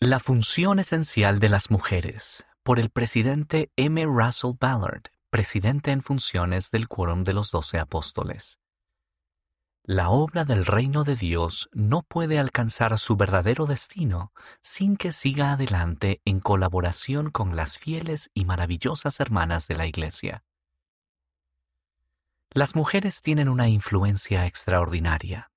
La función esencial de las mujeres, por el presidente M. Russell Ballard, presidente en funciones del Quórum de los Doce Apóstoles. La obra del reino de Dios no puede alcanzar su verdadero destino sin que siga adelante en colaboración con las fieles y maravillosas hermanas de la Iglesia. Las mujeres tienen una influencia extraordinaria.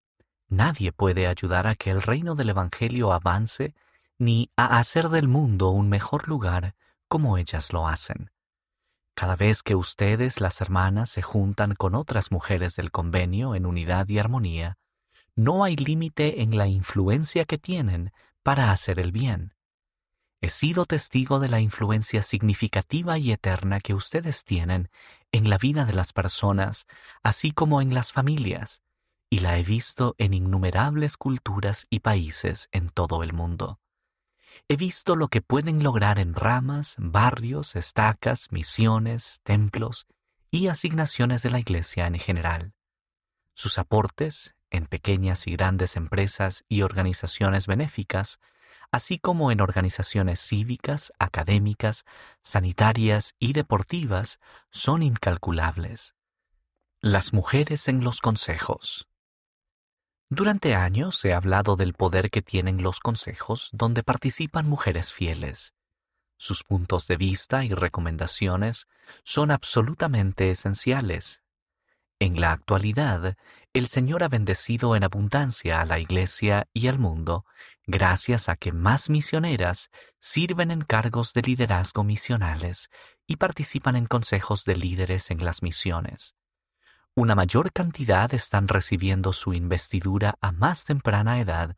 Nadie puede ayudar a que el reino del Evangelio avance ni a hacer del mundo un mejor lugar como ellas lo hacen. Cada vez que ustedes, las hermanas, se juntan con otras mujeres del convenio en unidad y armonía, no hay límite en la influencia que tienen para hacer el bien. He sido testigo de la influencia significativa y eterna que ustedes tienen en la vida de las personas, así como en las familias, y la he visto en innumerables culturas y países en todo el mundo. He visto lo que pueden lograr en ramas, barrios, estacas, misiones, templos y asignaciones de la Iglesia en general. Sus aportes, en pequeñas y grandes empresas y organizaciones benéficas, así como en organizaciones cívicas, académicas, sanitarias y deportivas, son incalculables. Las mujeres en los consejos. Durante años he hablado del poder que tienen los consejos donde participan mujeres fieles. Sus puntos de vista y recomendaciones son absolutamente esenciales. En la actualidad, el Señor ha bendecido en abundancia a la Iglesia y al mundo gracias a que más misioneras sirven en cargos de liderazgo misionales y participan en consejos de líderes en las misiones una mayor cantidad están recibiendo su investidura a más temprana edad,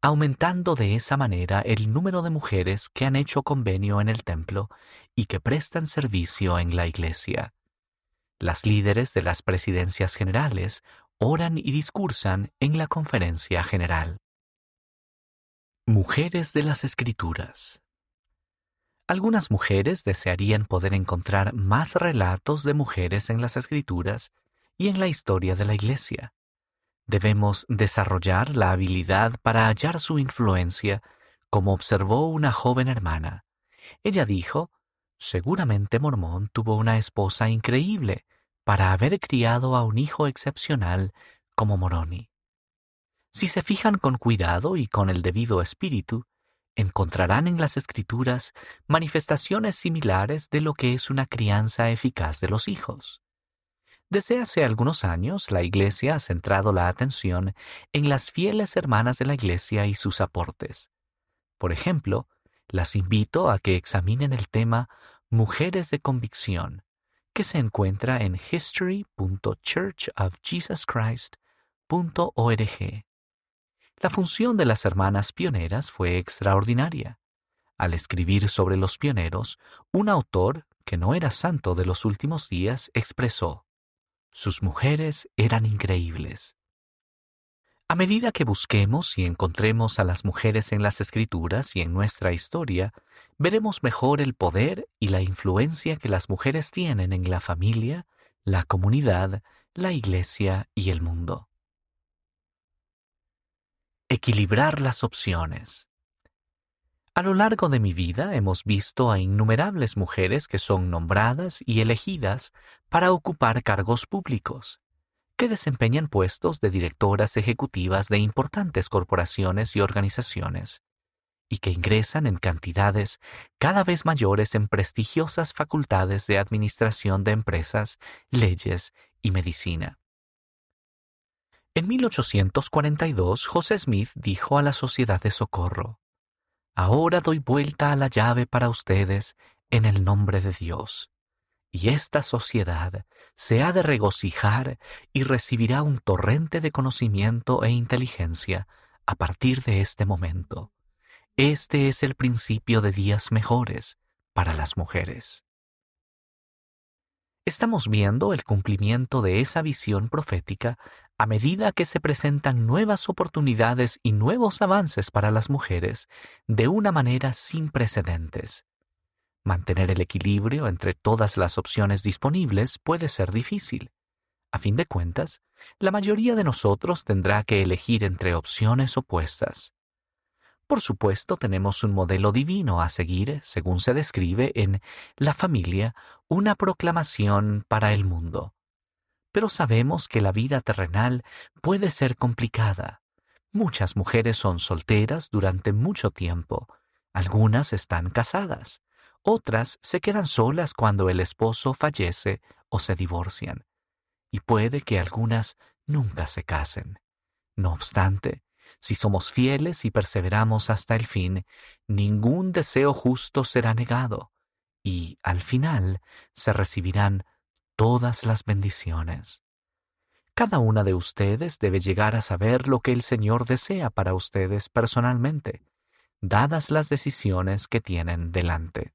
aumentando de esa manera el número de mujeres que han hecho convenio en el templo y que prestan servicio en la iglesia. Las líderes de las presidencias generales oran y discursan en la conferencia general. Mujeres de las Escrituras Algunas mujeres desearían poder encontrar más relatos de mujeres en las Escrituras y en la historia de la Iglesia. Debemos desarrollar la habilidad para hallar su influencia, como observó una joven hermana. Ella dijo, seguramente Mormón tuvo una esposa increíble para haber criado a un hijo excepcional como Moroni. Si se fijan con cuidado y con el debido espíritu, encontrarán en las escrituras manifestaciones similares de lo que es una crianza eficaz de los hijos. Desde hace algunos años, la Iglesia ha centrado la atención en las fieles hermanas de la Iglesia y sus aportes. Por ejemplo, las invito a que examinen el tema Mujeres de Convicción, que se encuentra en history.churchofjesuschrist.org. La función de las hermanas pioneras fue extraordinaria. Al escribir sobre los pioneros, un autor, que no era santo de los últimos días, expresó, sus mujeres eran increíbles. A medida que busquemos y encontremos a las mujeres en las escrituras y en nuestra historia, veremos mejor el poder y la influencia que las mujeres tienen en la familia, la comunidad, la iglesia y el mundo. Equilibrar las opciones. A lo largo de mi vida hemos visto a innumerables mujeres que son nombradas y elegidas para ocupar cargos públicos, que desempeñan puestos de directoras ejecutivas de importantes corporaciones y organizaciones, y que ingresan en cantidades cada vez mayores en prestigiosas facultades de administración de empresas, leyes y medicina. En 1842, José Smith dijo a la Sociedad de Socorro, Ahora doy vuelta a la llave para ustedes en el nombre de Dios. Y esta sociedad se ha de regocijar y recibirá un torrente de conocimiento e inteligencia a partir de este momento. Este es el principio de días mejores para las mujeres. Estamos viendo el cumplimiento de esa visión profética a medida que se presentan nuevas oportunidades y nuevos avances para las mujeres de una manera sin precedentes. Mantener el equilibrio entre todas las opciones disponibles puede ser difícil. A fin de cuentas, la mayoría de nosotros tendrá que elegir entre opciones opuestas. Por supuesto, tenemos un modelo divino a seguir, según se describe en La familia, una proclamación para el mundo. Pero sabemos que la vida terrenal puede ser complicada. Muchas mujeres son solteras durante mucho tiempo. Algunas están casadas. Otras se quedan solas cuando el esposo fallece o se divorcian. Y puede que algunas nunca se casen. No obstante, si somos fieles y perseveramos hasta el fin, ningún deseo justo será negado, y al final se recibirán todas las bendiciones. Cada una de ustedes debe llegar a saber lo que el Señor desea para ustedes personalmente, dadas las decisiones que tienen delante.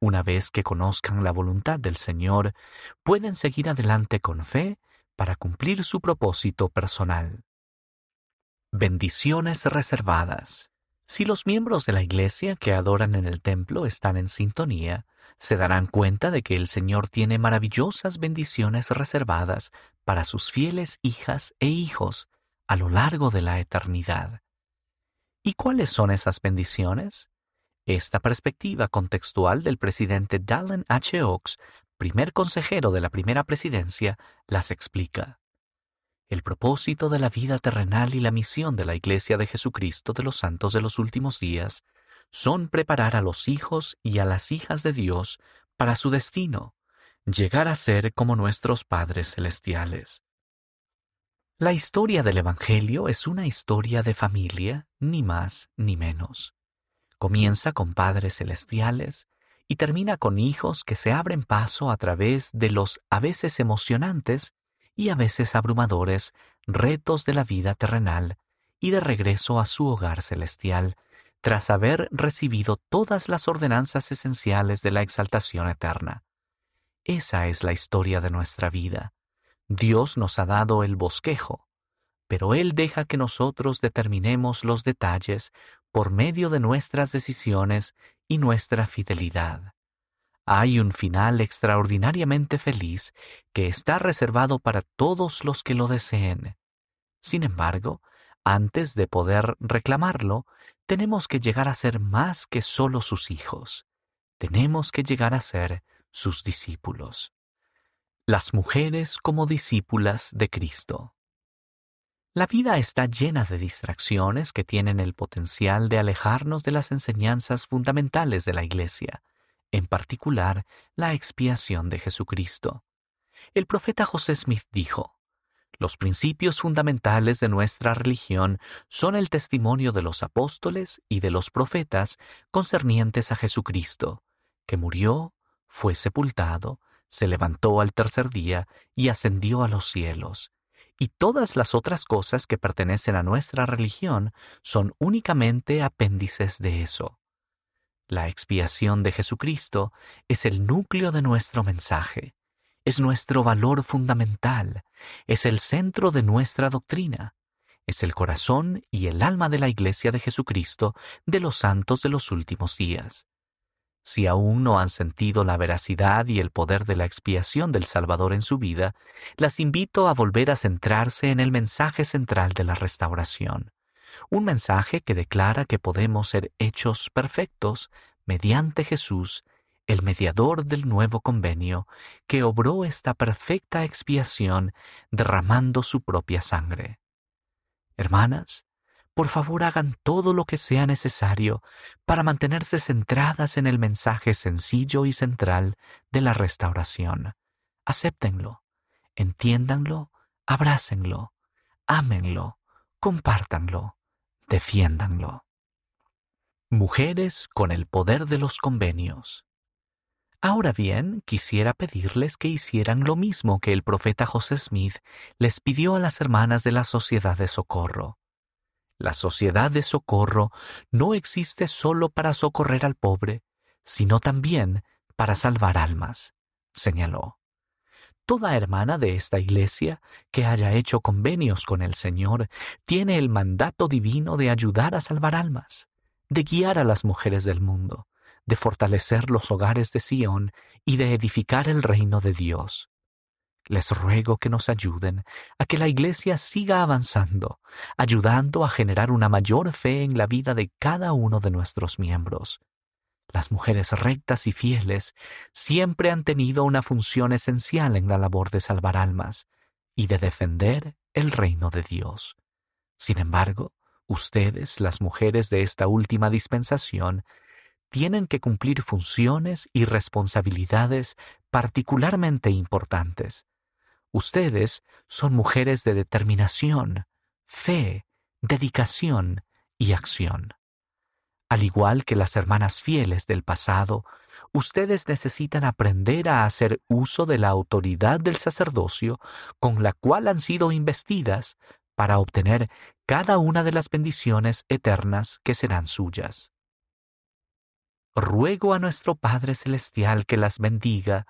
Una vez que conozcan la voluntad del Señor, pueden seguir adelante con fe para cumplir su propósito personal. Bendiciones reservadas. Si los miembros de la iglesia que adoran en el templo están en sintonía, se darán cuenta de que el Señor tiene maravillosas bendiciones reservadas para sus fieles hijas e hijos a lo largo de la eternidad. ¿Y cuáles son esas bendiciones? Esta perspectiva contextual del presidente Dallin H. Oaks, primer consejero de la primera presidencia, las explica. El propósito de la vida terrenal y la misión de la Iglesia de Jesucristo de los Santos de los Últimos Días son preparar a los hijos y a las hijas de Dios para su destino, llegar a ser como nuestros padres celestiales. La historia del Evangelio es una historia de familia, ni más ni menos. Comienza con padres celestiales y termina con hijos que se abren paso a través de los a veces emocionantes y a veces abrumadores retos de la vida terrenal y de regreso a su hogar celestial, tras haber recibido todas las ordenanzas esenciales de la exaltación eterna. Esa es la historia de nuestra vida. Dios nos ha dado el bosquejo, pero Él deja que nosotros determinemos los detalles por medio de nuestras decisiones y nuestra fidelidad hay un final extraordinariamente feliz que está reservado para todos los que lo deseen. Sin embargo, antes de poder reclamarlo, tenemos que llegar a ser más que solo sus hijos. Tenemos que llegar a ser sus discípulos. Las mujeres como discípulas de Cristo. La vida está llena de distracciones que tienen el potencial de alejarnos de las enseñanzas fundamentales de la Iglesia en particular la expiación de Jesucristo. El profeta José Smith dijo, Los principios fundamentales de nuestra religión son el testimonio de los apóstoles y de los profetas concernientes a Jesucristo, que murió, fue sepultado, se levantó al tercer día y ascendió a los cielos. Y todas las otras cosas que pertenecen a nuestra religión son únicamente apéndices de eso. La expiación de Jesucristo es el núcleo de nuestro mensaje, es nuestro valor fundamental, es el centro de nuestra doctrina, es el corazón y el alma de la Iglesia de Jesucristo de los santos de los últimos días. Si aún no han sentido la veracidad y el poder de la expiación del Salvador en su vida, las invito a volver a centrarse en el mensaje central de la restauración un mensaje que declara que podemos ser hechos perfectos mediante Jesús, el mediador del nuevo convenio, que obró esta perfecta expiación derramando su propia sangre. Hermanas, por favor hagan todo lo que sea necesario para mantenerse centradas en el mensaje sencillo y central de la restauración. Acéptenlo, entiéndanlo, abrácenlo, ámenlo, compártanlo defiéndanlo. Mujeres con el poder de los convenios. Ahora bien, quisiera pedirles que hicieran lo mismo que el profeta José Smith les pidió a las hermanas de la Sociedad de Socorro. La Sociedad de Socorro no existe solo para socorrer al pobre, sino también para salvar almas, señaló. Toda hermana de esta iglesia que haya hecho convenios con el Señor tiene el mandato divino de ayudar a salvar almas, de guiar a las mujeres del mundo, de fortalecer los hogares de Sión y de edificar el reino de Dios. les ruego que nos ayuden a que la Iglesia siga avanzando, ayudando a generar una mayor fe en la vida de cada uno de nuestros miembros. Las mujeres rectas y fieles siempre han tenido una función esencial en la labor de salvar almas y de defender el reino de Dios. Sin embargo, ustedes, las mujeres de esta última dispensación, tienen que cumplir funciones y responsabilidades particularmente importantes. Ustedes son mujeres de determinación, fe, dedicación y acción. Al igual que las hermanas fieles del pasado, ustedes necesitan aprender a hacer uso de la autoridad del sacerdocio con la cual han sido investidas para obtener cada una de las bendiciones eternas que serán suyas. Ruego a nuestro Padre Celestial que las bendiga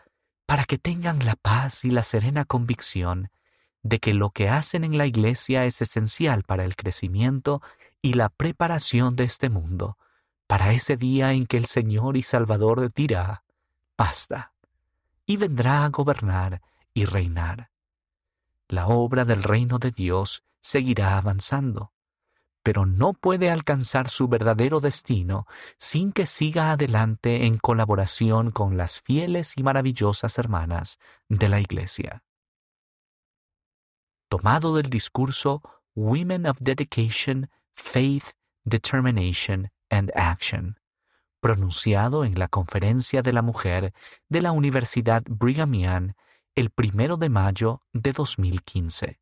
para que tengan la paz y la serena convicción de que lo que hacen en la Iglesia es esencial para el crecimiento y la preparación de este mundo, para ese día en que el Señor y Salvador dirá, basta, y vendrá a gobernar y reinar. La obra del reino de Dios seguirá avanzando, pero no puede alcanzar su verdadero destino sin que siga adelante en colaboración con las fieles y maravillosas hermanas de la Iglesia. Tomado del discurso Women of Dedication, Faith, Determination and Action, pronunciado en la Conferencia de la Mujer de la Universidad Brigham Young el primero de mayo de 2015.